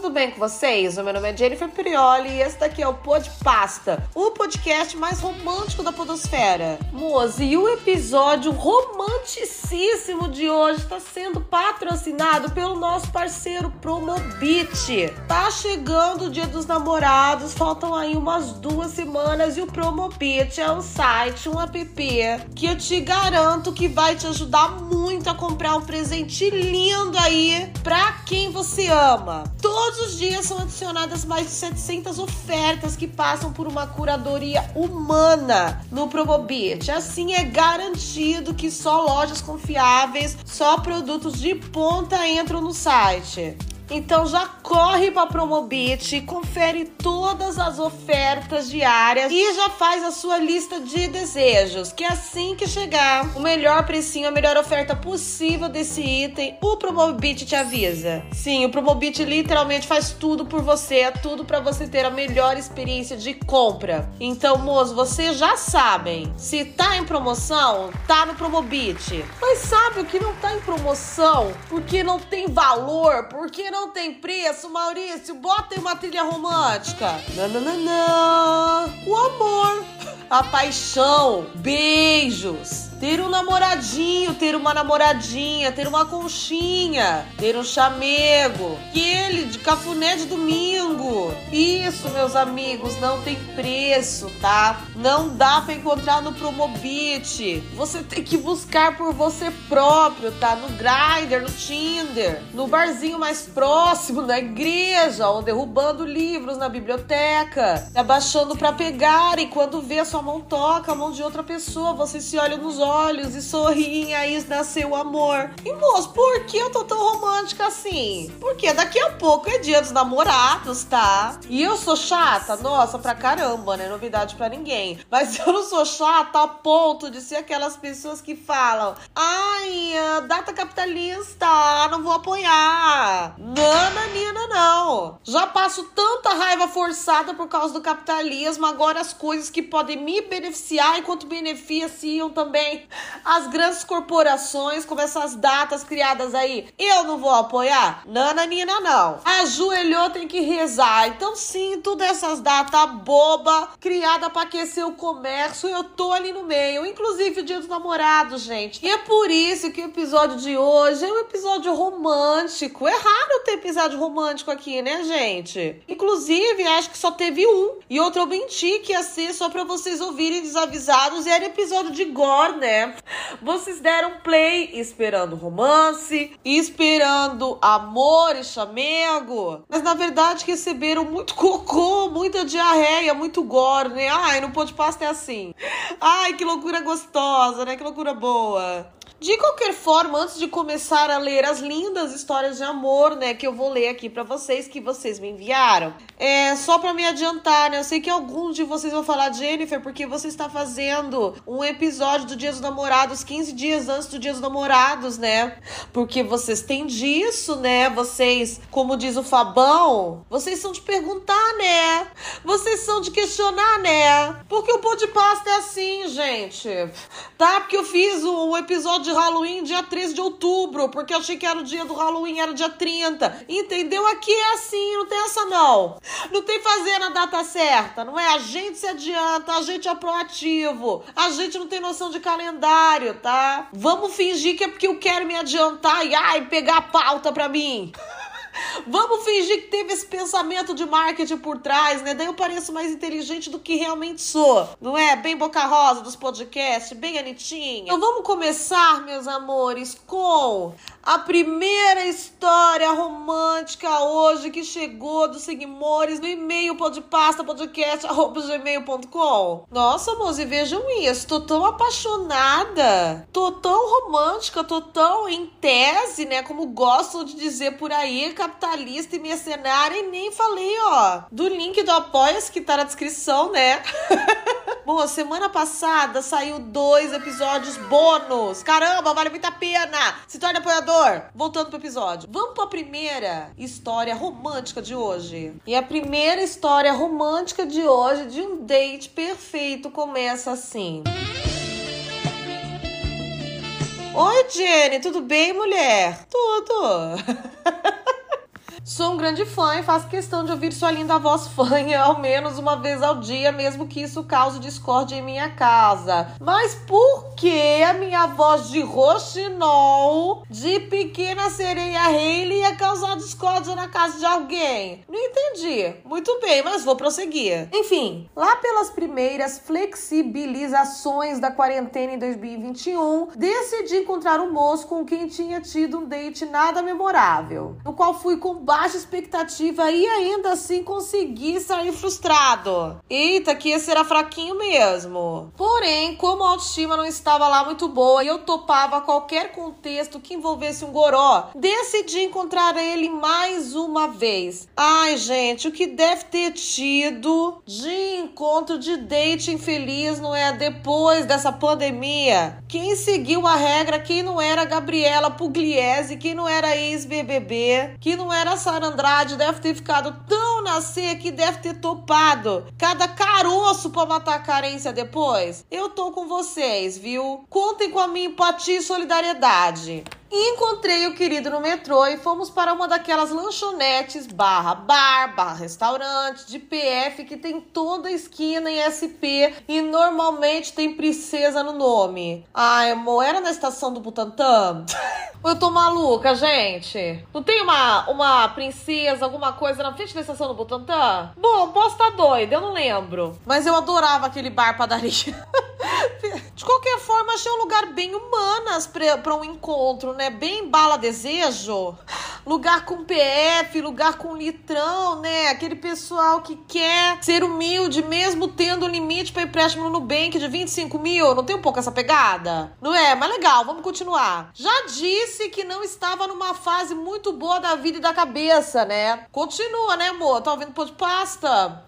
tudo bem com vocês? O meu nome é Jennifer Prioli e esse daqui é o Pod Pasta, o podcast mais romântico da podosfera. Moça, e o episódio romanticíssimo de hoje está sendo patrocinado pelo nosso parceiro Promobit. Tá chegando o dia dos namorados, faltam aí umas duas semanas e o Promobit é um site, um app que eu te garanto que vai te ajudar muito a comprar um presente lindo aí pra quem você ama. Todos os dias são adicionadas mais de 700 ofertas que passam por uma curadoria humana no Promobit. Assim é garantido que só lojas confiáveis, só produtos de ponta entram no site. Então já corre para Promobit, confere todas as ofertas diárias e já faz a sua lista de desejos, que assim que chegar o melhor precinho, a melhor oferta possível desse item, o Promobit te avisa. Sim, o Promobit literalmente faz tudo por você, é tudo para você ter a melhor experiência de compra. Então, moço, vocês já sabem, se tá em promoção, tá no Promobit. Mas sabe o que não tá em promoção? Porque não tem valor, porque não não tem preço, Maurício, bota aí uma trilha romântica. Nananana. O amor, a paixão, beijos ter um namoradinho, ter uma namoradinha, ter uma conchinha, ter um chamego, aquele de cafuné de domingo. Isso, meus amigos, não tem preço, tá? Não dá para encontrar no Promobit. Você tem que buscar por você próprio, tá? No Grindr, no Tinder, no barzinho mais próximo, na igreja, ou derrubando livros na biblioteca, abaixando para pegar e quando vê a sua mão toca a mão de outra pessoa, você se olha nos olhos olhos e sorriem, aí nasceu o amor. E moço, por que eu tô tão romântica assim? Porque daqui a pouco é dia dos namorados, tá? E eu sou chata? Nossa, pra caramba, né? Novidade pra ninguém. Mas eu não sou chata a ponto de ser aquelas pessoas que falam: ai, data capitalista, não vou apoiar. Nina, Já passo tanta raiva forçada por causa do capitalismo, agora as coisas que podem me beneficiar enquanto beneficiam também as grandes corporações, com essas datas criadas aí, eu não vou apoiar? Nananina, não. Ajoelhou, tem que rezar. Então, sim, todas essas datas boba, criada para aquecer o comércio, eu tô ali no meio. Inclusive o dia dos namorados, gente. E é por isso que o episódio de hoje é um episódio romântico. É raro ter episódio romântico aqui, né, gente? Inclusive, acho que só teve um. E outro eu menti que ia ser só pra vocês ouvirem desavisados. E era episódio de gore, né? né? Vocês deram play esperando romance, esperando amor e chamego, mas na verdade receberam muito cocô, muita diarreia, muito gore, né? Ai, não pode pasta é assim. Ai, que loucura gostosa, né? Que loucura boa. De qualquer forma, antes de começar a ler as lindas histórias de amor, né, que eu vou ler aqui para vocês, que vocês me enviaram, é só para me adiantar, né? Eu sei que alguns de vocês vão falar, Jennifer, porque você está fazendo um episódio do Dia dos Namorados 15 dias antes do Dia dos Namorados, né? Porque vocês têm disso, né? Vocês, como diz o Fabão, vocês são de perguntar, né? Vocês são de questionar, né? Porque o pão de pasta é assim, gente. Tá? Porque eu fiz um episódio de Halloween dia 13 de outubro, porque eu achei que era o dia do Halloween, era dia 30. Entendeu? Aqui é assim, não tem essa não. Não tem fazer na data certa, não é? A gente se adianta, a gente é proativo, a gente não tem noção de calendário, tá? Vamos fingir que é porque eu quero me adiantar e ai, pegar a pauta pra mim. Vamos fingir que teve esse pensamento de marketing por trás, né? Daí eu pareço mais inteligente do que realmente sou. Não é? Bem boca rosa dos podcasts, bem anitinha. Então vamos começar, meus amores, com a primeira história romântica hoje que chegou dos seguidores no e-mail podpasta podcast@gmail.com. Nossa, moça, vejam isso. Tô tão apaixonada, tô tão romântica, tô tão em tese, né? Como gostam de dizer por aí, capitalista e mercenária. E nem falei, ó, do link do Apoia-se que tá na descrição, né? Bom, semana passada saiu dois episódios bônus. Caramba, vale muito a pena. Se torne apoiador voltando pro episódio. Vamos pra primeira história romântica de hoje. E a primeira história romântica de hoje, de um date perfeito, começa assim. Oi, Jenny, tudo bem, mulher? Tudo. Sou um grande fã e faço questão de ouvir sua linda voz fanha ao menos uma vez ao dia, mesmo que isso cause discórdia em minha casa. Mas por que a minha voz de roxinol de pequena sereia Hayley ia causar discórdia na casa de alguém? Não entendi. Muito bem, mas vou prosseguir. Enfim, lá pelas primeiras flexibilizações da quarentena em 2021, decidi encontrar um moço com quem tinha tido um date nada memorável, no qual fui com baixa expectativa e ainda assim consegui sair frustrado. Eita, que esse era fraquinho mesmo. Porém, como a autoestima não estava lá muito boa e eu topava qualquer contexto que envolvesse um goró, decidi encontrar ele mais uma vez. Ai, gente, o que deve ter tido de encontro de date infeliz, não é? Depois dessa pandemia. Quem seguiu a regra, quem não era Gabriela Pugliese, quem não era ex-BBB, que não era Sara Andrade, deve ter ficado tão na seca que deve ter topado cada caroço pra matar a carência depois. Eu tô com vocês, viu? Contem com a minha empatia e solidariedade. E encontrei o querido no metrô e fomos para uma daquelas lanchonetes barra bar, barra restaurante de PF que tem toda a esquina em SP e normalmente tem princesa no nome. Ai, amor, era na estação do Butantã? Eu tô maluca, gente. Não tem uma, uma princesa, alguma coisa na frente da estação do Butantã? Bom, posso estar tá doida, eu não lembro. Mas eu adorava aquele bar padaria. De qualquer forma, achei um lugar bem humanas para um encontro, né? Bem bala desejo. Lugar com PF, lugar com litrão, né? Aquele pessoal que quer ser humilde, mesmo tendo limite para empréstimo no Nubank de 25 mil. Não tem um pouco essa pegada? Não é? Mas legal, vamos continuar. Já disse que não estava numa fase muito boa da vida e da cabeça, né? Continua, né, amor? Tá ouvindo pô de pasta?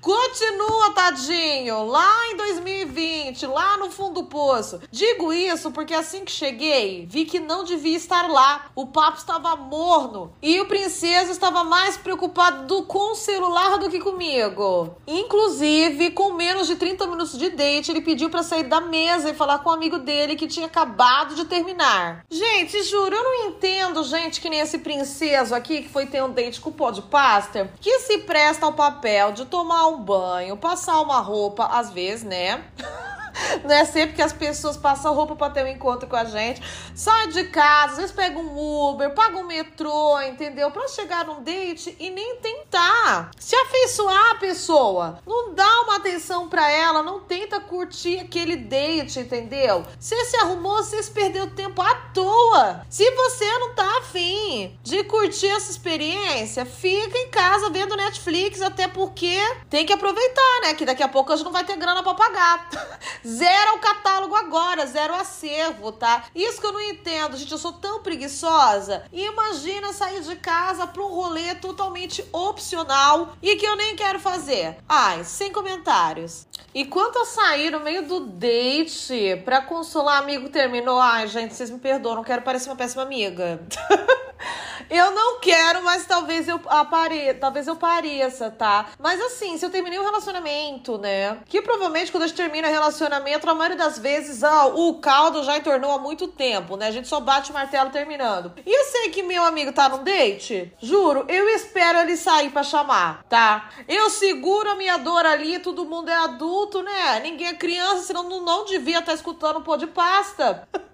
Continua, tadinho, lá em 2020, lá no fundo do poço. Digo isso porque assim que cheguei, vi que não devia estar lá. O papo estava morno e o princesa estava mais preocupado do, com o celular do que comigo. Inclusive, com menos de 30 minutos de date, ele pediu para sair da mesa e falar com um amigo dele que tinha acabado de terminar. Gente, juro, eu não entendo gente que nem esse princeso aqui que foi ter um date com o pó de pasta, que se presta ao papel de tomar um banho, passar uma roupa, às vezes, né? Não é sempre que as pessoas passam roupa para ter um encontro com a gente. Sai de casa, às vezes pega um Uber, paga um metrô, entendeu? Para chegar num date e nem tentar se afeiçoar a pessoa. Não dá uma atenção para ela, não tenta curtir aquele date, entendeu? Você se arrumou, você se perdeu tempo à toa. Se você não tá afim de curtir essa experiência, fica em casa vendo Netflix, até porque tem que aproveitar, né? Que daqui a pouco a gente não vai ter grana para pagar. Zero o catálogo agora, zero acervo, tá? Isso que eu não entendo, gente. Eu sou tão preguiçosa. Imagina sair de casa pra um rolê totalmente opcional e que eu nem quero fazer. Ai, sem comentários. E quanto a sair no meio do date pra consolar amigo terminou, ai, gente, vocês me perdoam, não quero parecer uma péssima amiga. Eu não quero, mas talvez eu apareça, talvez eu pareça, tá? Mas assim, se eu terminei um relacionamento, né? Que provavelmente quando a gente termina relacionamento, a maioria das vezes, ah, o caldo já entornou há muito tempo, né? A gente só bate o martelo terminando. E eu sei que meu amigo tá num date, juro, eu espero ele sair para chamar, tá? Eu seguro a minha dor ali, todo mundo é adulto, né? Ninguém é criança, senão não, não devia estar tá escutando um pô de pasta.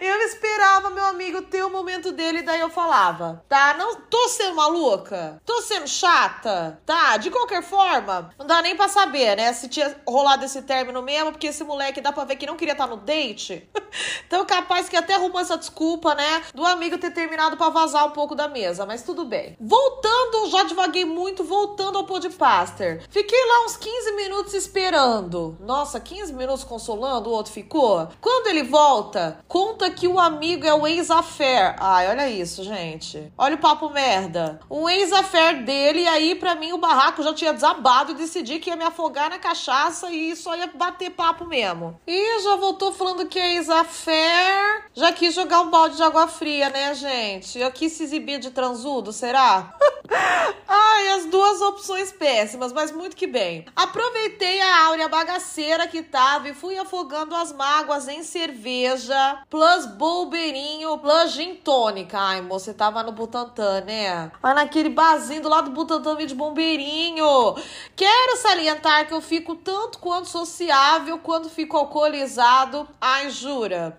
eu esperava meu amigo ter o momento dele, daí eu falava, tá? Não tô sendo maluca, tô sendo chata, tá? De qualquer forma, não dá nem pra saber, né? Se tinha rolado esse término mesmo, porque esse moleque dá pra ver que não queria estar tá no date. então, capaz que até arrumou essa desculpa, né? Do amigo ter terminado pra vazar um pouco da mesa, mas tudo bem. Voltando, já devaguei muito, voltando ao podpaster. Fiquei lá uns 15 minutos esperando. Nossa, 15 minutos consolando, o outro ficou. Quando ele volta, conta que o amigo é o ex-affair. Ai, olha isso, gente. Olha o papo merda. Um ex-affair dele, e aí pra mim o barraco já tinha desabado e decidi que ia me afogar na cachaça e só ia bater papo mesmo. E já voltou falando que é ex-affair. Já quis jogar um balde de água fria, né, gente? Eu quis se exibir de transudo, será? Ai, as duas opções péssimas, mas muito que bem. Aproveitei a áurea bagaceira que tava e fui afogando as mágoas em cerveja, plus bolbeirinho, plus gin tônica. Ai, você tava no Butantã, né? Mas naquele barzinho do lado do Butantã de bombeirinho. Quero salientar que eu fico tanto quanto sociável quando fico alcoolizado. Ai, jura?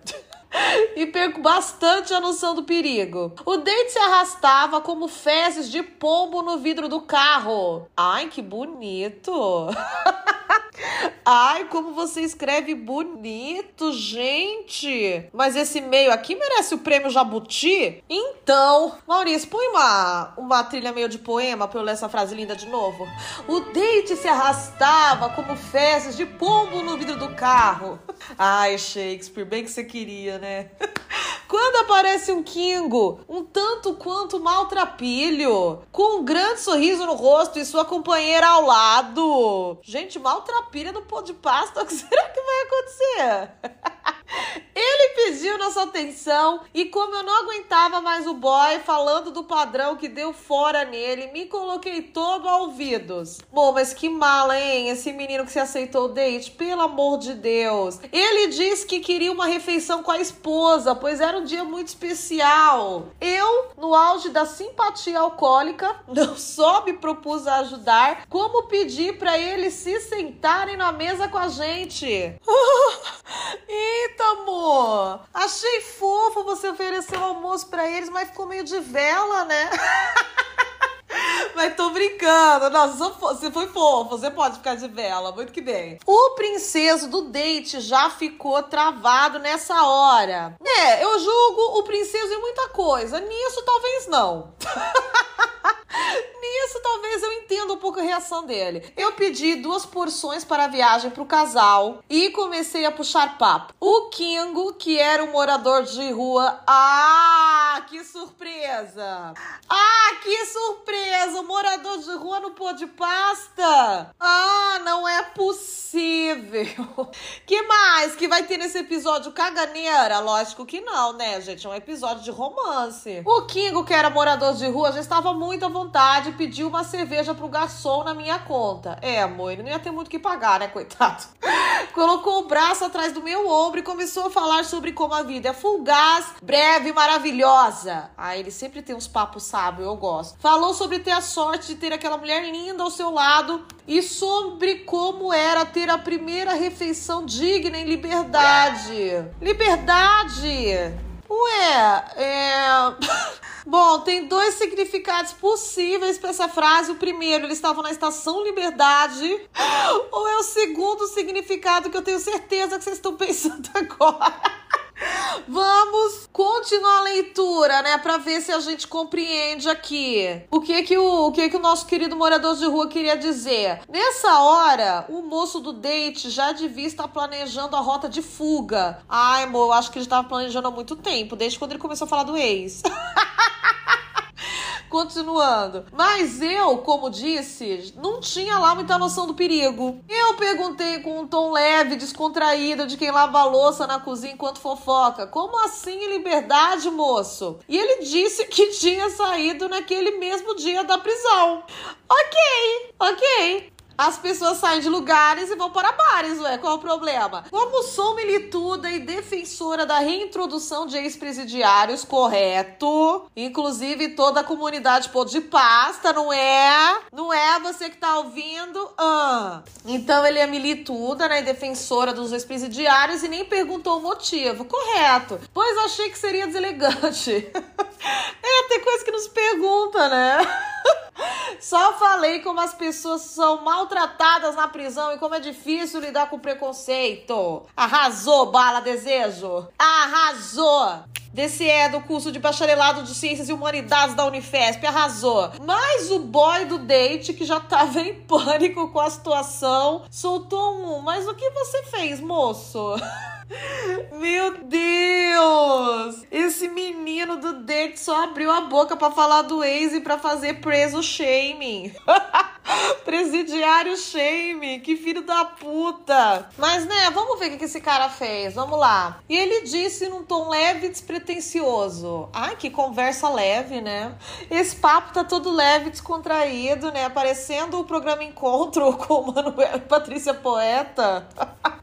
e perco bastante a noção do perigo. O dente se arrastava como fezes de pombo no vidro do carro. Ai, que bonito! Ai, como você escreve bonito, gente! Mas esse meio aqui merece o prêmio Jabuti? Então, Maurício, põe uma, uma trilha meio de poema pra eu ler essa frase linda de novo. O dente se arrastava como fezes de pombo no vidro do carro. Ai, Shakespeare, bem que você queria, né? Quando aparece um Kingo, um tanto quanto maltrapilho, com um grande sorriso no rosto e sua companheira ao lado. Gente, maltrapilha no pão de pasta, o que será que vai acontecer? Ele pediu nossa atenção e como eu não aguentava mais o boy falando do padrão que deu fora nele, me coloquei todo a ouvidos. Bom, mas que mala, hein? Esse menino que se aceitou o date, pelo amor de Deus. Ele disse que queria uma refeição com a esposa, pois era um dia muito especial. Eu, no auge da simpatia alcoólica, não só me propus a ajudar, como pedi para eles se sentarem na mesa com a gente. Eita, amor! Achei fofo você oferecer o almoço para eles, mas ficou meio de vela, né? Mas tô brincando. Não, você foi fofo, você pode ficar de vela, muito que bem. O princeso do date já ficou travado nessa hora. É, eu julgo o princeso em muita coisa. Nisso, talvez não. Nisso, talvez eu entenda um pouco a reação dele. Eu pedi duas porções para a viagem para o casal e comecei a puxar papo. O Kingo, que era um morador de rua. Ah, que surpresa! Ah, que surpresa! O morador de rua no pô de pasta! Ah, não é possível! Que mais que vai ter nesse episódio caganeira? Lógico que não, né, gente? É um episódio de romance. O Kingo, que era morador de rua, já estava muito à vontade pediu uma cerveja pro garçom na minha conta. É, amor, ele não ia ter muito o que pagar, né, coitado? Colocou o braço atrás do meu ombro e começou a falar sobre como a vida é fugaz, breve e maravilhosa. Ah, ele sempre tem uns papos sábios, eu gosto. Falou sobre ter a sorte de ter aquela mulher linda ao seu lado e sobre como era ter a primeira refeição digna em liberdade. Liberdade! Ué, é. Bom, tem dois significados possíveis para essa frase. O primeiro, eles estavam na estação Liberdade. Ou é o segundo significado que eu tenho certeza que vocês estão pensando agora. Vamos continuar a leitura, né, para ver se a gente compreende aqui o que que o, o que que o nosso querido morador de rua queria dizer. Nessa hora, o moço do date já devia estar planejando a rota de fuga. Ai, amor, eu acho que ele estava planejando há muito tempo, desde quando ele começou a falar do ex. Continuando. Mas eu, como disse, não tinha lá muita noção do perigo. Eu perguntei com um tom leve, descontraído, de quem lava a louça na cozinha enquanto fofoca: Como assim em liberdade, moço? E ele disse que tinha saído naquele mesmo dia da prisão. Ok, ok as pessoas saem de lugares e vão para bares, ué. Qual é o problema? Como sou milituda e defensora da reintrodução de ex-presidiários, correto? Inclusive toda a comunidade pôr de pasta, não é? Não é você que tá ouvindo? Ah. Então ele é milituda, né? E defensora dos ex-presidiários e nem perguntou o motivo. Correto. Pois achei que seria deselegante. é, tem coisa que nos pergunta, né? Só falei como as pessoas são maltratadas na prisão e como é difícil lidar com preconceito. Arrasou, bala desejo. Arrasou. Desse é do curso de bacharelado de Ciências e Humanidades da Unifesp, arrasou. Mas o boy do date, que já tava em pânico com a situação, soltou um. Mas o que você fez, moço? Meu Deus! Esse menino do date só abriu a boca para falar do ex e pra fazer preso shaming. Presidiário shame, que filho da puta. Mas, né, vamos ver o que esse cara fez. Vamos lá. E ele disse num tom leve e despretensioso. Ai, que conversa leve, né? Esse papo tá todo leve, descontraído, né? Parecendo o programa Encontro com o Manuel e Patrícia Poeta.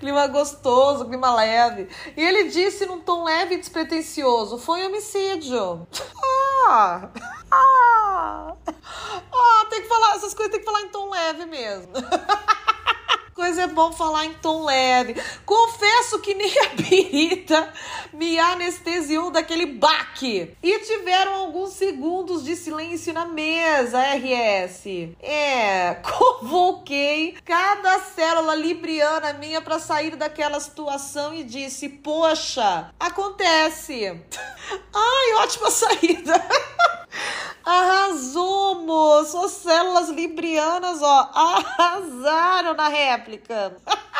clima gostoso, clima leve. E ele disse num tom leve e despretensioso: foi homicídio. ah! Ah! Ah, tem que falar, essas coisas tem que falar em tom leve mesmo. Coisa é bom falar em tom leve. Confesso que nem a birita me anestesiou daquele baque. E tiveram alguns segundos de silêncio na mesa, RS. É, convoquei cada célula libriana minha para sair daquela situação e disse: Poxa, acontece. Ai, ótima saída. Arrasou, moço! As células librianas, ó, arrasaram na réplica.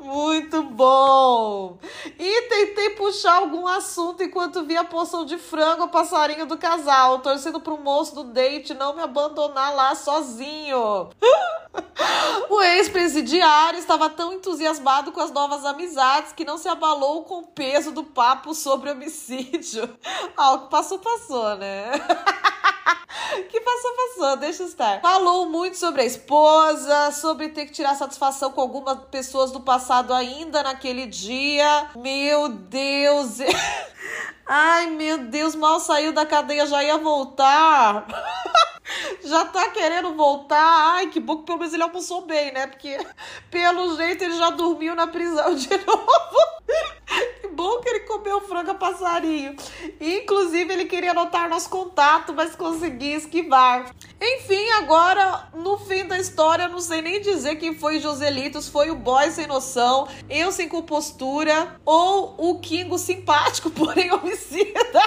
Muito bom! E tentei puxar algum assunto enquanto via a porção de frango passarinho do casal, torcendo pro moço do date não me abandonar lá sozinho. o ex-presidiário estava tão entusiasmado com as novas amizades que não se abalou com o peso do papo sobre homicídio. Ah, o que passou, passou, né? que passou, passou, deixa estar. Falou muito sobre a esposa, sobre ter que tirar satisfação com algumas pessoas do passado ainda naquele dia. Meu Deus. Ai, meu Deus, mal saiu da cadeia, já ia voltar. já tá querendo voltar. Ai, que bom que pelo menos ele almoçou bem, né? Porque pelo jeito ele já dormiu na prisão de novo. que bom que ele comeu frango a passarinho. Inclusive, ele queria anotar nosso contato, mas conseguia esquivar. Enfim, agora, no fim da história, não sei nem dizer quem foi Joselitos. Foi o boy sem noção, eu sem compostura, ou o Kingo simpático, porém homicida.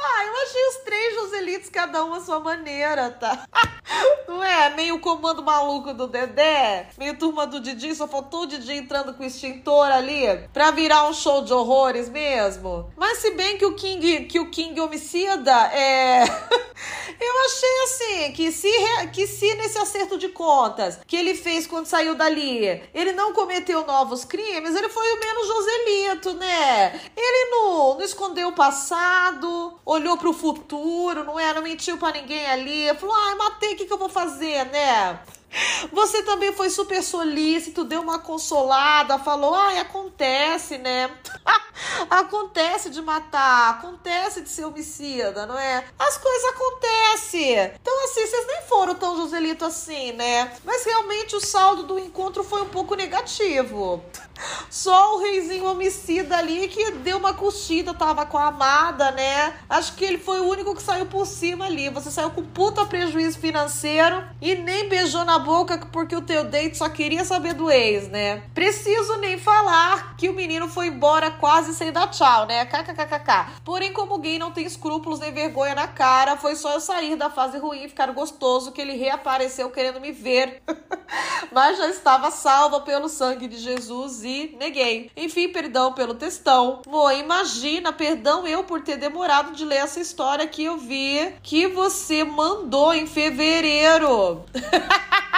Ah, eu achei os três Joselitos, cada um a sua maneira, tá? Não é? Meio comando maluco do Dedé, meio turma do Didi, só faltou o Didi entrando com o extintor ali pra virar um show de horrores mesmo. Mas se bem que o King, que o King homicida é. eu achei assim, que se, que se nesse acerto de contas que ele fez quando saiu dali, ele não cometeu novos crimes, ele foi o menos Joselito, né? Ele não, não escondeu o passado, olhou pro futuro, não é? Não mentiu pra ninguém ali, falou, ai, matei, o que, que eu vou fazer, né? Você também foi super solícito, deu uma consolada, falou: ai, acontece, né? acontece de matar, acontece de ser homicida, não é? As coisas acontecem. Então, assim, vocês nem foram tão Joselito assim, né? Mas realmente o saldo do encontro foi um pouco negativo. Só o reizinho homicida ali que deu uma curtida, tava com a amada, né? Acho que ele foi o único que saiu por cima ali. Você saiu com puta prejuízo financeiro e nem beijou na boca porque o teu date só queria saber do ex, né? Preciso nem falar que o menino foi embora quase sem dar tchau, né? KKKKK. Porém, como gay não tem escrúpulos nem vergonha na cara, foi só eu sair da fase ruim e ficar gostoso que ele reapareceu querendo me ver. Mas já estava salva pelo sangue de Jesus e neguei. Enfim, perdão pelo textão. Mo, imagina, perdão eu por ter demorado de ler essa história que eu vi que você mandou em fevereiro.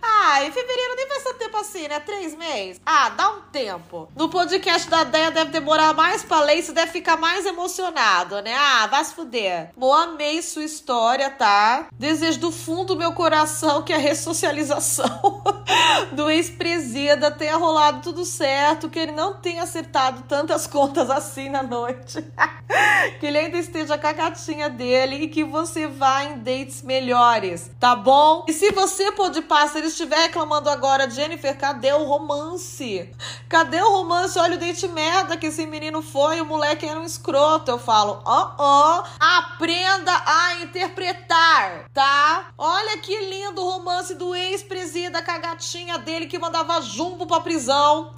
Ah, em fevereiro nem faz tanto tempo assim, né? Três meses. Ah, dá um tempo. No podcast da Deia deve demorar mais pra ler você deve ficar mais emocionado, né? Ah, vai se fuder. Mo, amei sua história, tá? Desejo do fundo do meu coração que a ressocialização do ex-presida tenha rolado tudo certo, que ele não tenha acertado tantas contas assim na noite. que ele ainda esteja com a gatinha dele e que você vá em dates melhores, tá bom? E se você, pô de pássaro, estiver reclamando agora, Jennifer, cadê o romance? Cadê o romance? Olha o date merda que esse menino foi, o moleque era um escroto. Eu falo, ó, oh, ó, oh, aprenda a interpretar, tá? Olha que lindo o romance do ex-presida com a gatinha dele que mandava jumbo pra prisão,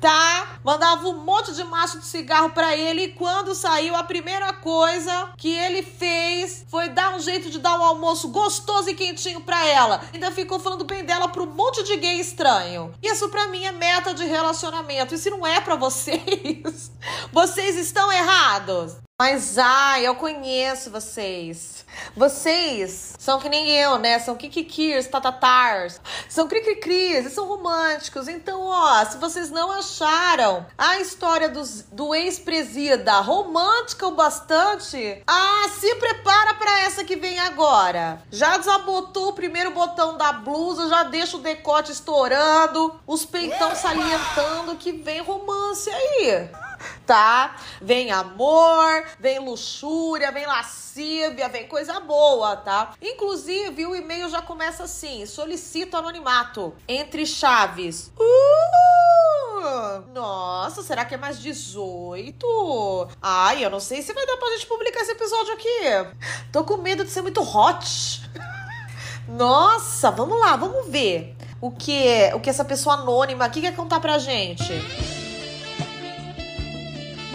tá? Mandava um monte de maço de cigarro pra ele e quando saiu, a primeira coisa que ele fez foi dar um jeito de dar um almoço gostoso e quentinho pra ela. Ainda ficou falando bem dela pro monte de gay estranho. Isso pra mim é meta de relacionamento. E se não é pra vocês, vocês estão errados. Mas ai, eu conheço vocês. Vocês são que nem eu, né? São kikikirs, tatatars. São cri-cri-cris, são românticos. Então, ó, se vocês não acharam a história dos, do ex-presida romântica o bastante, ah, se prepara para essa que vem agora. Já desabotou o primeiro botão da blusa, já deixa o decote estourando, os peitão salientando que vem romance aí tá? Vem amor, vem luxúria, vem lascívia, vem coisa boa, tá? Inclusive, o e-mail já começa assim: solicito anonimato. Entre chaves. Uh! Nossa, será que é mais 18? Ai, eu não sei se vai dar pra gente publicar esse episódio aqui. Tô com medo de ser muito hot. Nossa, vamos lá, vamos ver o que o que essa pessoa anônima aqui quer contar pra gente.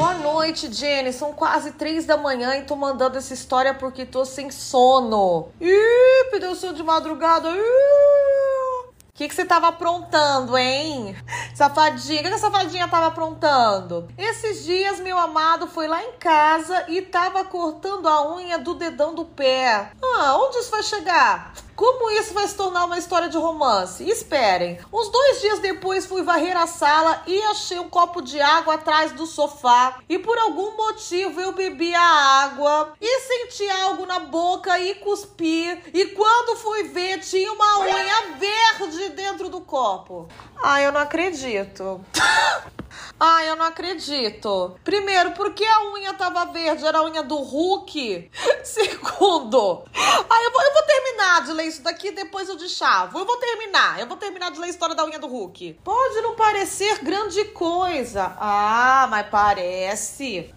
Boa noite, Jenny. São quase três da manhã e tô mandando essa história porque tô sem sono. Ih, sono de madrugada. O que, que você tava aprontando, hein? Safadinha, o que, que a safadinha tava aprontando? Esses dias, meu amado foi lá em casa e tava cortando a unha do dedão do pé. Ah, onde isso vai chegar? Como isso vai se tornar uma história de romance? Esperem. Uns dois dias depois fui varrer a sala e achei um copo de água atrás do sofá. E por algum motivo eu bebi a água e senti algo na boca e cuspi. E quando fui ver, tinha uma unha verde dentro do copo. Ai, eu não acredito. Ai, eu não acredito. Primeiro, por que a unha tava verde? Era a unha do Hulk? Segundo, ai, eu vou, eu vou terminar de ler isso daqui depois eu chavo. Eu vou terminar. Eu vou terminar de ler a história da unha do Hulk. Pode não parecer grande coisa. Ah, mas parece.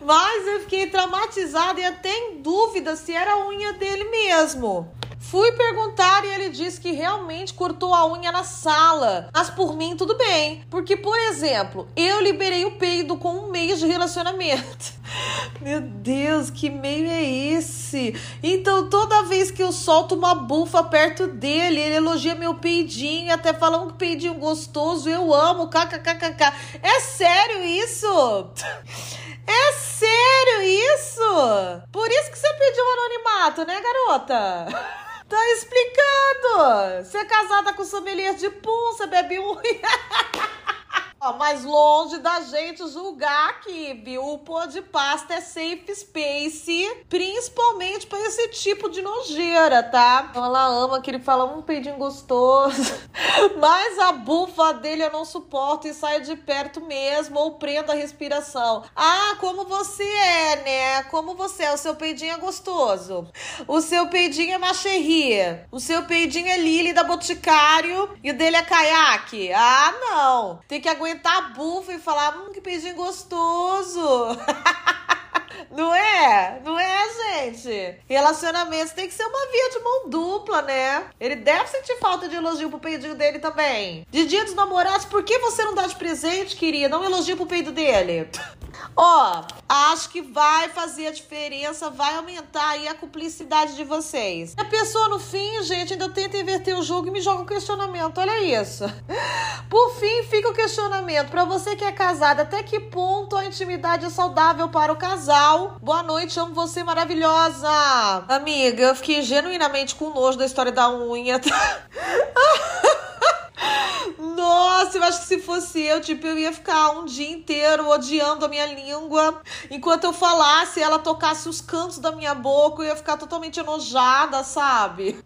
Mas eu fiquei traumatizada e até em dúvida se era a unha dele mesmo. Fui perguntar e ele disse que realmente cortou a unha na sala. Mas por mim, tudo bem. Porque, por exemplo, eu liberei o peido com um mês de relacionamento. Meu Deus, que meio é esse? Então, toda vez que eu solto uma bufa perto dele, ele elogia meu peidinho, até falando que peidinho gostoso, eu amo, kkkk. É sério isso? É sério isso? Por isso que você pediu anonimato, né, garota? Tá explicando! Você é casada com sommelier de você bebe um. Mas longe da gente julgar que viu, o pô de pasta é safe space, principalmente para esse tipo de nojeira, tá? Então ela ama que ele fala um peidinho gostoso, mas a bufa dele eu não suporto e saio de perto mesmo ou prendo a respiração. Ah, como você é, né? Como você é, o seu peidinho é gostoso. O seu peidinho é macherry. O seu peidinho é Lily da Boticário e o dele é caiaque. Ah, não. Tem que aguentar aumentar a bufa e falar, hum, que peidinho gostoso. Não é? Não é, gente? Relacionamentos tem que ser uma via de mão dupla, né? Ele deve sentir falta de elogio pro peidinho dele também. De dia dos namorados, por que você não dá de presente, querida? Não elogio pro peido dele. Ó, acho que vai fazer a diferença, vai aumentar aí a cumplicidade de vocês. A pessoa, no fim, gente, ainda tenta inverter o jogo e me joga um questionamento. Olha isso. Por fim, fica o questionamento. Para você que é casada, até que ponto a intimidade é saudável para o casal? Boa noite, amo você, maravilhosa. Amiga, eu fiquei genuinamente com nojo da história da unha. Nossa, eu acho que se fosse eu, tipo, eu ia ficar um dia inteiro odiando a minha língua. Enquanto eu falasse, ela tocasse os cantos da minha boca, eu ia ficar totalmente enojada, sabe?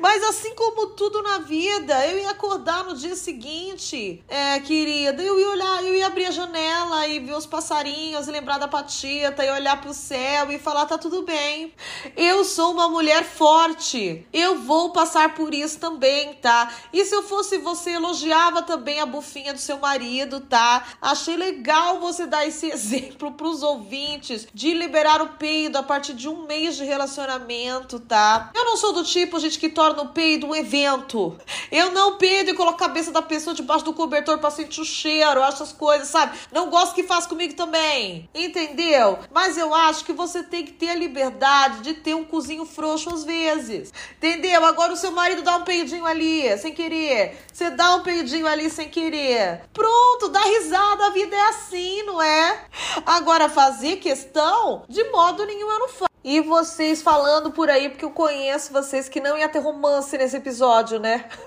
Mas assim como tudo na vida, eu ia acordar no dia seguinte, é, querida, eu ia olhar, eu ia abrir a janela e ver os passarinhos, e lembrar da patita, e olhar pro céu e falar: tá tudo bem. Eu sou uma mulher forte. Eu vou passar por isso também, tá? E se eu fosse você, elogiava também a bufinha do seu marido, tá? Achei legal você dar esse exemplo pros ouvintes de liberar o peido a partir de um mês de relacionamento, tá? Eu não sou do tipo, gente, que torna o peido um evento. Eu não peido e coloco a cabeça da pessoa debaixo do cobertor pra sentir o cheiro, essas coisas, sabe? Não gosto que faz comigo também. Entendeu? Mas eu acho que você tem que ter a liberdade de ter um cozinho frouxo às vezes. Entendeu? Agora o seu marido dá um peidinho ali, sem querer. Você dá um peidinho ali sem querer. Pronto, dá risada, a vida é assim, não é? Agora, fazer questão, de modo nenhum eu não faço. E vocês falando por aí, porque eu conheço vocês que não ia ter romance nesse episódio, né?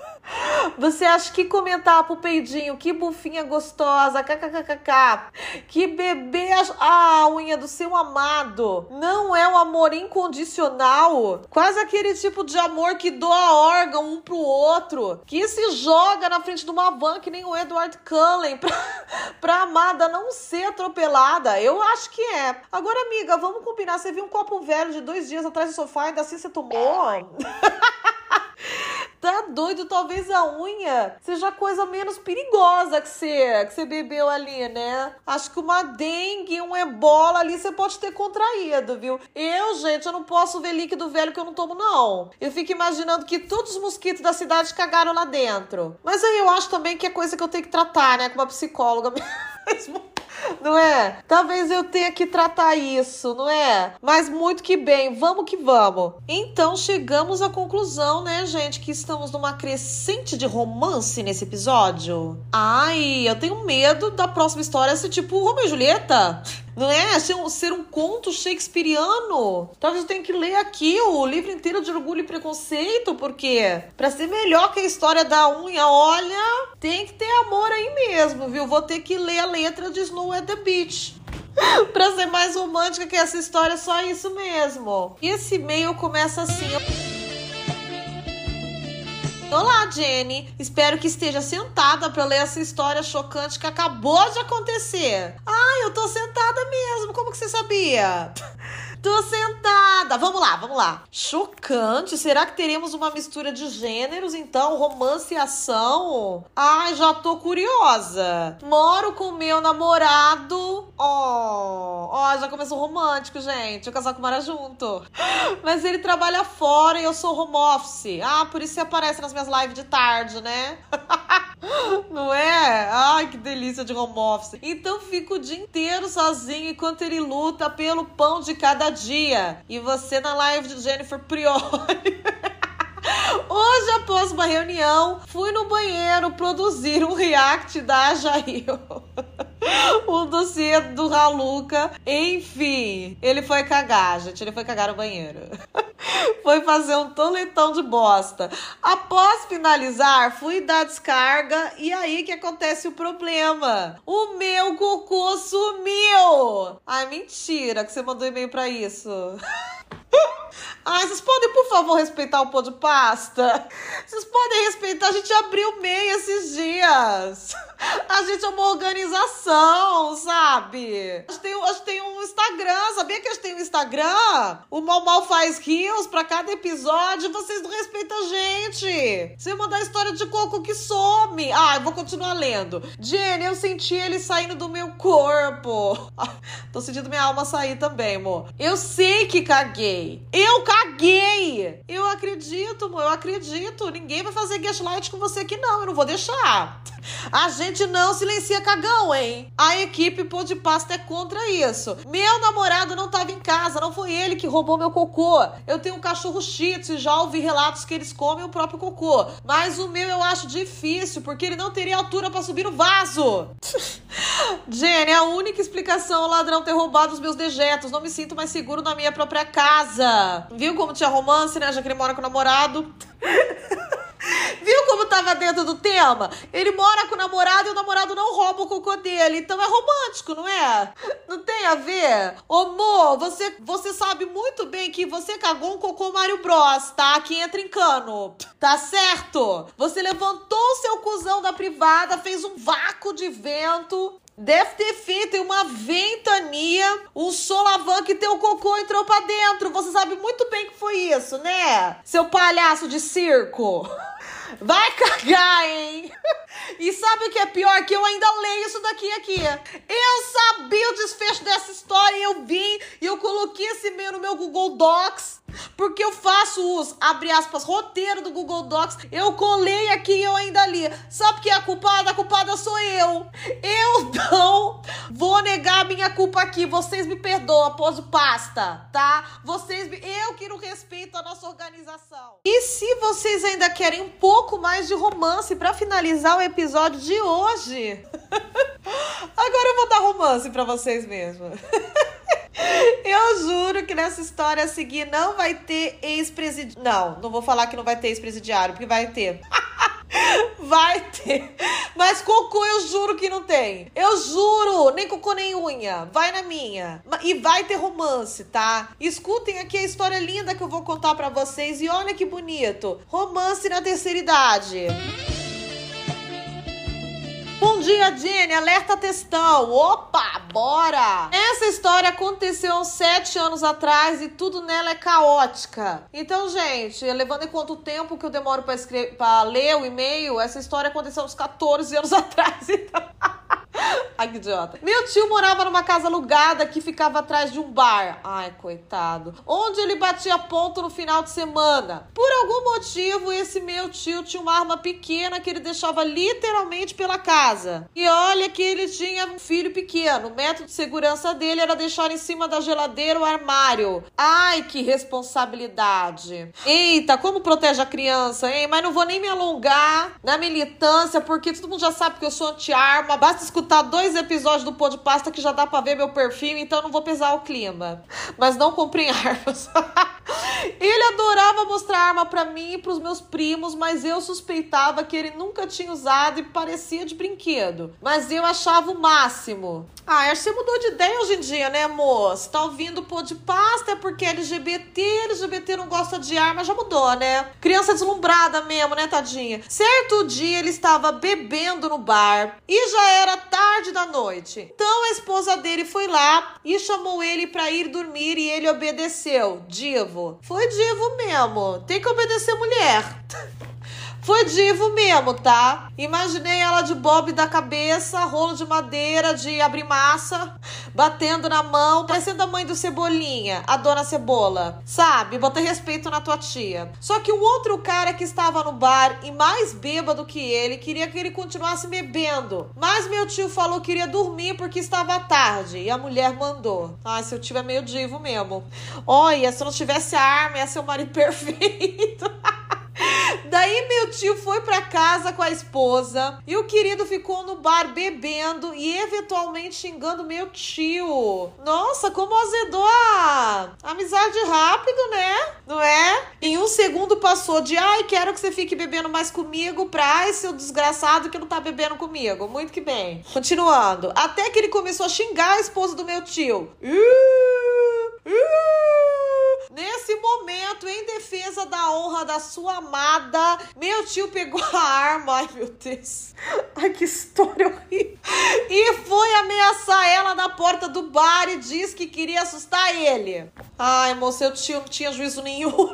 Você acha que comentar pro peidinho, que bufinha gostosa, kkkk, que bebê a unha do seu amado não é um amor incondicional? Quase aquele tipo de amor que doa órgão um pro outro, que se joga na frente de uma van que nem o Edward Cullen pra, pra amada não ser atropelada. Eu acho que é. Agora, amiga, vamos combinar. Você viu um copo velho de dois dias atrás do sofá e ainda assim você tomou? Tá doido? Talvez a unha seja a coisa menos perigosa que você, que você bebeu ali, né? Acho que uma dengue, um ebola ali você pode ter contraído, viu? Eu, gente, eu não posso ver líquido velho que eu não tomo, não. Eu fico imaginando que todos os mosquitos da cidade cagaram lá dentro. Mas aí eu acho também que é coisa que eu tenho que tratar, né? Com uma psicóloga mesmo não é? Talvez eu tenha que tratar isso, não é? Mas muito que bem, vamos que vamos. Então chegamos à conclusão, né, gente, que estamos numa crescente de romance nesse episódio. Ai, eu tenho medo da próxima história ser tipo Romeu e Julieta. Não é? Ser um, ser um conto shakespeariano. Talvez eu tenha que ler aqui o livro inteiro de Orgulho e Preconceito, porque para ser melhor que a história da unha, olha, tem que ter amor aí mesmo, viu? Vou ter que ler a letra de Snow at the Beach. pra ser mais romântica que essa história, só isso mesmo. E esse e-mail começa assim. Olá, Jenny. Espero que esteja sentada para ler essa história chocante que acabou de acontecer. Ah, eu tô sentada mesmo. Como que você sabia? Tô sentada. Vamos lá, vamos lá. Chocante. Será que teremos uma mistura de gêneros, então? Romance e ação? Ai, já tô curiosa. Moro com meu namorado. Ó, oh, oh, já começou romântico, gente. O casal que mora junto. Mas ele trabalha fora e eu sou home office. Ah, por isso você aparece nas minhas lives de tarde, né? Não é? Ai, que delícia de home office. Então fico o dia inteiro sozinho enquanto ele luta pelo pão de cada dia. E você na live de Jennifer Priori. Hoje, após uma reunião, fui no banheiro produzir um react da Jair. um dossiê do Raluca. Enfim, ele foi cagar, gente. Ele foi cagar no banheiro. foi fazer um toletão de bosta. Após finalizar, fui dar descarga e aí que acontece o problema. O meu cocô sumiu. Ai, mentira que você mandou e-mail para isso. Ai, vocês podem, por favor, respeitar o pão de pasta? Vocês podem respeitar, a gente abriu meio esses dias. A gente é uma organização, sabe? A gente tem, a gente tem um Instagram, sabia que a gente tem um Instagram? O Mal Mal faz rios pra cada episódio vocês não respeitam a gente. Você mandar história de coco que some. Ah, eu vou continuar lendo. Jenny, eu senti ele saindo do meu corpo. Tô sentindo minha alma sair também, amor. Eu sei que caguei. Eu caguei! Eu acredito, amor, eu acredito. Ninguém vai fazer gaslight com você aqui, não. Eu não vou deixar. A gente não silencia cagão, hein? A equipe pô de pasta é contra isso. Meu namorado não tava em casa, não foi ele que roubou meu cocô. Eu tenho um cachorro shih e já ouvi relatos que eles comem o próprio cocô. Mas o meu eu acho difícil, porque ele não teria altura para subir no vaso. Jenny, a única explicação o ladrão ter roubado os meus dejetos. Não me sinto mais seguro na minha própria casa. Viu como tinha romance, né? Já que ele mora com o namorado. Viu como tava dentro do tema? Ele mora com o namorado e o namorado não rouba o cocô dele. Então é romântico, não é? Não tem a ver? Ô, você, você sabe muito bem que você cagou um cocô Mario Bros, tá? Aqui entra em cano. Tá certo? Você levantou o seu cuzão da privada, fez um vácuo de vento, Deve ter feito uma ventania, um solavan que teu cocô entrou pra dentro. Você sabe muito bem que foi isso, né? Seu palhaço de circo. Vai cagar, hein? E sabe o que é pior? Que eu ainda leio isso daqui aqui. Eu sabia o desfecho dessa história e eu vim e eu coloquei esse e-mail no meu Google Docs Porque eu faço os, abre aspas, roteiro do Google Docs. Eu colei aqui e eu ainda li. Sabe que é a culpada? A culpada sou eu. Eu não vou negar minha culpa aqui. Vocês me perdoam, após o pasta, tá? Vocês me... Eu que não respeito a nossa organização. E se vocês ainda querem um pouco mais de romance para finalizar o episódio de hoje... Agora eu vou dar romance para vocês mesmo. Eu juro que nessa história a seguir não vai ter ex-presidiário. Não, não vou falar que não vai ter ex-presidiário, porque vai ter. Vai ter. Mas cocô eu juro que não tem. Eu juro. Nem cocô nem unha. Vai na minha. E vai ter romance, tá? Escutem aqui a história linda que eu vou contar para vocês. E olha que bonito. Romance na terceira idade. Bom dia, Jenny. Alerta textão. Opa, bora! Essa história aconteceu há uns sete anos atrás e tudo nela é caótica. Então, gente, levando em conta o tempo que eu demoro para escrever, para ler o e-mail, essa história aconteceu uns 14 anos atrás. Então... Ai, que idiota. Meu tio morava numa casa alugada que ficava atrás de um bar. Ai, coitado. Onde ele batia ponto no final de semana. Por algum motivo, esse meu tio tinha uma arma pequena que ele deixava literalmente pela casa. E olha que ele tinha um filho pequeno. O método de segurança dele era deixar em cima da geladeira o armário. Ai, que responsabilidade. Eita, como protege a criança, hein? Mas não vou nem me alongar na militância, porque todo mundo já sabe que eu sou anti-arma. Basta escutar dois dois episódios do Pô de Pasta que já dá pra ver meu perfil, então não vou pesar o clima. Mas não comprem armas. ele adorava mostrar arma para mim e pros meus primos, mas eu suspeitava que ele nunca tinha usado e parecia de brinquedo. Mas eu achava o máximo. Ah, acho que você mudou de ideia hoje em dia, né, amor? Você tá ouvindo Pô de Pasta é porque LGBT, LGBT não gosta de arma, já mudou, né? Criança deslumbrada mesmo, né, tadinha? Certo dia ele estava bebendo no bar e já era tarde da da noite. Então a esposa dele foi lá e chamou ele para ir dormir e ele obedeceu. Divo. Foi divo mesmo. Tem que obedecer mulher. Foi divo mesmo, tá? Imaginei ela de bob da cabeça, rolo de madeira, de abrir massa, batendo na mão, parecendo a mãe do Cebolinha, a dona Cebola. Sabe? Bota respeito na tua tia. Só que o outro cara que estava no bar e mais bêbado que ele queria que ele continuasse bebendo. Mas meu tio falou que iria dormir porque estava tarde e a mulher mandou. Ai, seu tio é meio divo mesmo. Olha, se não tivesse arma, ia ser o marido perfeito. Daí meu tio foi para casa com a esposa e o querido ficou no bar bebendo e eventualmente xingando meu tio. Nossa, como azedou a amizade rápido, né? Não é? Em um segundo passou de ai, quero que você fique bebendo mais comigo pra ai, seu desgraçado que não tá bebendo comigo. Muito que bem. Continuando. Até que ele começou a xingar a esposa do meu tio. Uh, uh. Nesse momento, em defesa da honra da sua amada, meu tio pegou a arma. Ai, meu Deus. Ai, que história horrível. E foi ameaçar ela na porta do bar e disse que queria assustar ele. Ai, moço, seu tio não tinha juízo nenhum.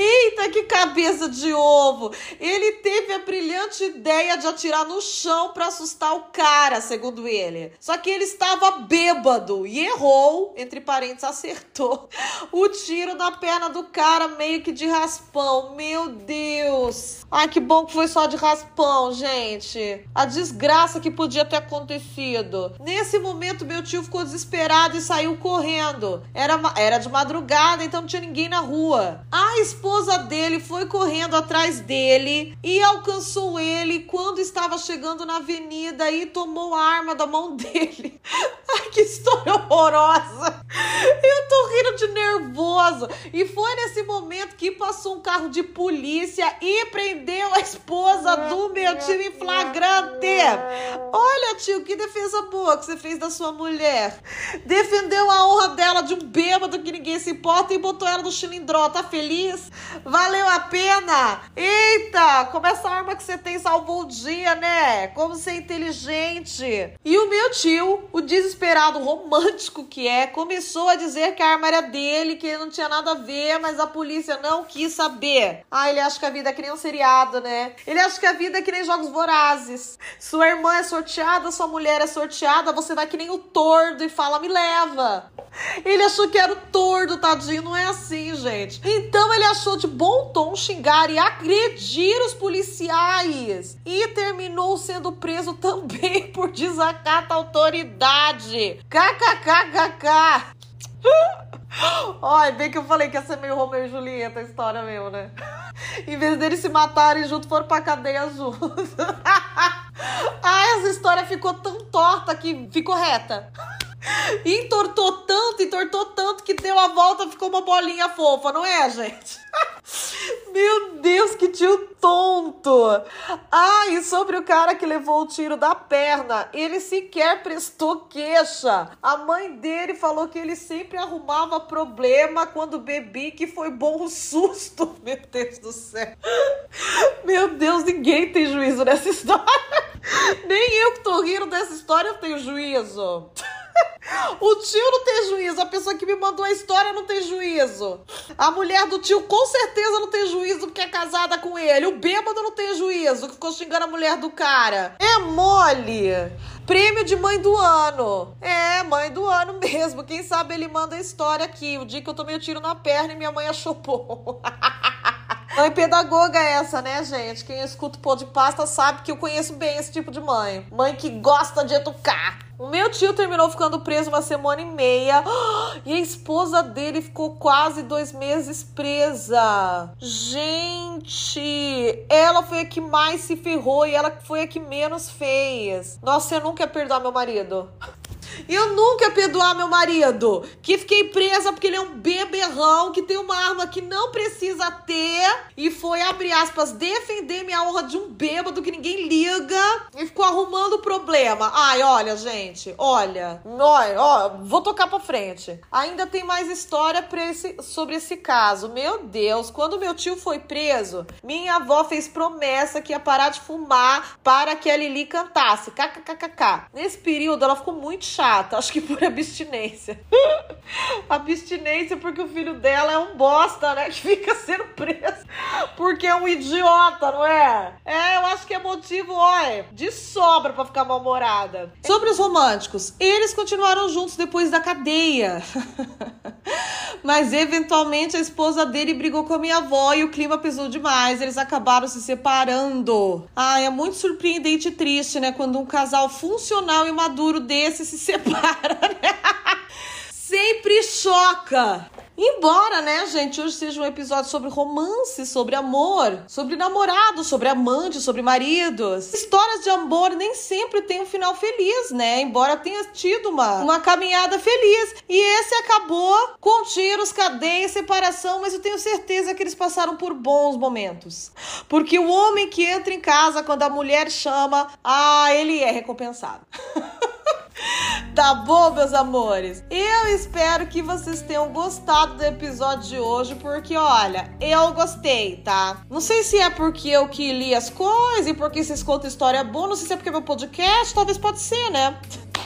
Eita, que cabeça de ovo! Ele teve a brilhante ideia de atirar no chão para assustar o cara, segundo ele. Só que ele estava bêbado e errou, entre parênteses, acertou o tiro na perna do cara, meio que de raspão. Meu Deus! Ai, que bom que foi só de raspão, gente. A desgraça que podia ter acontecido. Nesse momento, meu tio ficou desesperado e saiu correndo. Era, era de madrugada, então não tinha ninguém na rua. A esposa dele foi correndo atrás dele e alcançou ele quando estava chegando na avenida e tomou a arma da mão dele. Ai, que história horrorosa! Eu tô rindo de nervoso. E foi nesse momento que passou um carro de polícia e prendeu a esposa do meu tio em flagrante. Olha, tio, que defesa boa que você fez da sua mulher. Defendeu a honra dela de um bêbado que ninguém se importa e botou ela no chilindró. Tá feliz? Valeu a pena! Eita, como essa arma que você tem salvou o dia, né? Como ser inteligente. E o meu tio, o desesperado romântico que é, começou a dizer que a arma era dele, que ele não tinha nada a ver, mas a polícia não quis saber. Ah, ele acha que a vida é que nem um seriado, né? Ele acha que a vida é que nem jogos vorazes. Sua irmã é sorteada, sua mulher é sorteada, você vai que nem o tordo e fala, me leva. Ele achou que era o tordo, tadinho. Não é assim, gente. Então ele achou de bom tom xingar e agredir os policiais. E terminou sendo preso também por desacato à autoridade. KKKKK. Olha, bem que eu falei que ia ser meio Romeu e Julieta a história mesmo, né? Em vez deles se matarem junto, foram pra cadeia juntos. ah, essa história ficou tão torta que ficou reta. Entortou tanto, entortou tanto que deu a volta, ficou uma bolinha fofa, não é, gente? Meu Deus, que tio tonto! Ah, e sobre o cara que levou o tiro da perna, ele sequer prestou queixa. A mãe dele falou que ele sempre arrumava problema quando bebi, que foi bom o susto. Meu Deus do céu. Meu Deus, ninguém tem juízo nessa história. Nem eu que tô rindo dessa história eu tenho juízo. O tio não tem juízo, a pessoa que me mandou a história não tem juízo. A mulher do tio com certeza não tem juízo porque é casada com ele. O bêbado não tem juízo, que ficou xingando a mulher do cara. É mole. Prêmio de mãe do ano. É, mãe do ano mesmo. Quem sabe ele manda a história aqui. O dia que eu tomei o um tiro na perna e minha mãe achou bom. Mãe pedagoga é essa, né, gente? Quem escuta o de pasta sabe que eu conheço bem esse tipo de mãe. Mãe que gosta de educar. O meu tio terminou ficando preso uma semana e meia e a esposa dele ficou quase dois meses presa. Gente, ela foi a que mais se ferrou e ela foi a que menos fez. Nossa, eu nunca ia perdoar meu marido. Eu nunca ia perdoar meu marido, que fiquei presa porque ele é um beberrão, que tem uma arma que não precisa ter e foi, abre aspas, defender minha honra de um bêbado que ninguém liga e ficou arrumando problema. Ai, olha, gente, olha, olha, ó, vou tocar pra frente. Ainda tem mais história esse, sobre esse caso. Meu Deus, quando meu tio foi preso, minha avó fez promessa que ia parar de fumar para que a Lili cantasse. KKKKK. Nesse período, ela ficou muito chata, acho que por abstinência. abstinência porque o filho dela é um bosta, né? Que fica sendo preso porque é um idiota, não é? É, eu acho que é motivo, olha, de sobra para ficar mal-humorada. Sobre os românticos, eles continuaram juntos depois da cadeia. Mas eventualmente a esposa dele brigou com a minha avó e o clima pesou demais. Eles acabaram se separando. Ah, é muito surpreendente e triste, né? Quando um casal funcional e maduro desse se separa, né? Sempre choca. Embora, né, gente, hoje seja um episódio sobre romance, sobre amor, sobre namorado, sobre amante, sobre maridos. Histórias de amor nem sempre têm um final feliz, né? Embora tenha tido uma, uma caminhada feliz. E esse acabou com tiros, cadeia e separação, mas eu tenho certeza que eles passaram por bons momentos. Porque o homem que entra em casa quando a mulher chama, ah, ele é recompensado. Tá bom, meus amores? Eu espero que vocês tenham gostado do episódio de hoje, porque olha, eu gostei, tá? Não sei se é porque eu que li as coisas e porque vocês contam história boa, não sei se é porque é meu podcast, talvez pode ser, né?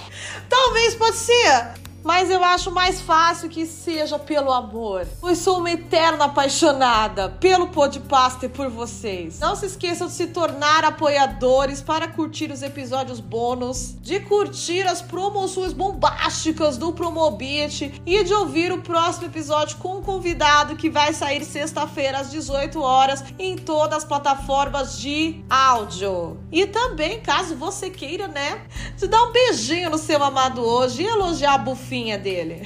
Talvez pode ser. Mas eu acho mais fácil que seja pelo amor. Pois sou uma eterna apaixonada pelo Podpasta e por vocês. Não se esqueçam de se tornar apoiadores para curtir os episódios bônus, de curtir as promoções bombásticas do Promobit e de ouvir o próximo episódio com um convidado que vai sair sexta-feira às 18 horas em todas as plataformas de áudio. E também, caso você queira, né, te dar um beijinho no seu amado hoje e elogiar a bufinha fofinha dele.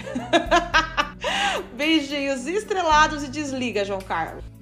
Beijinhos estrelados e desliga, João Carlos.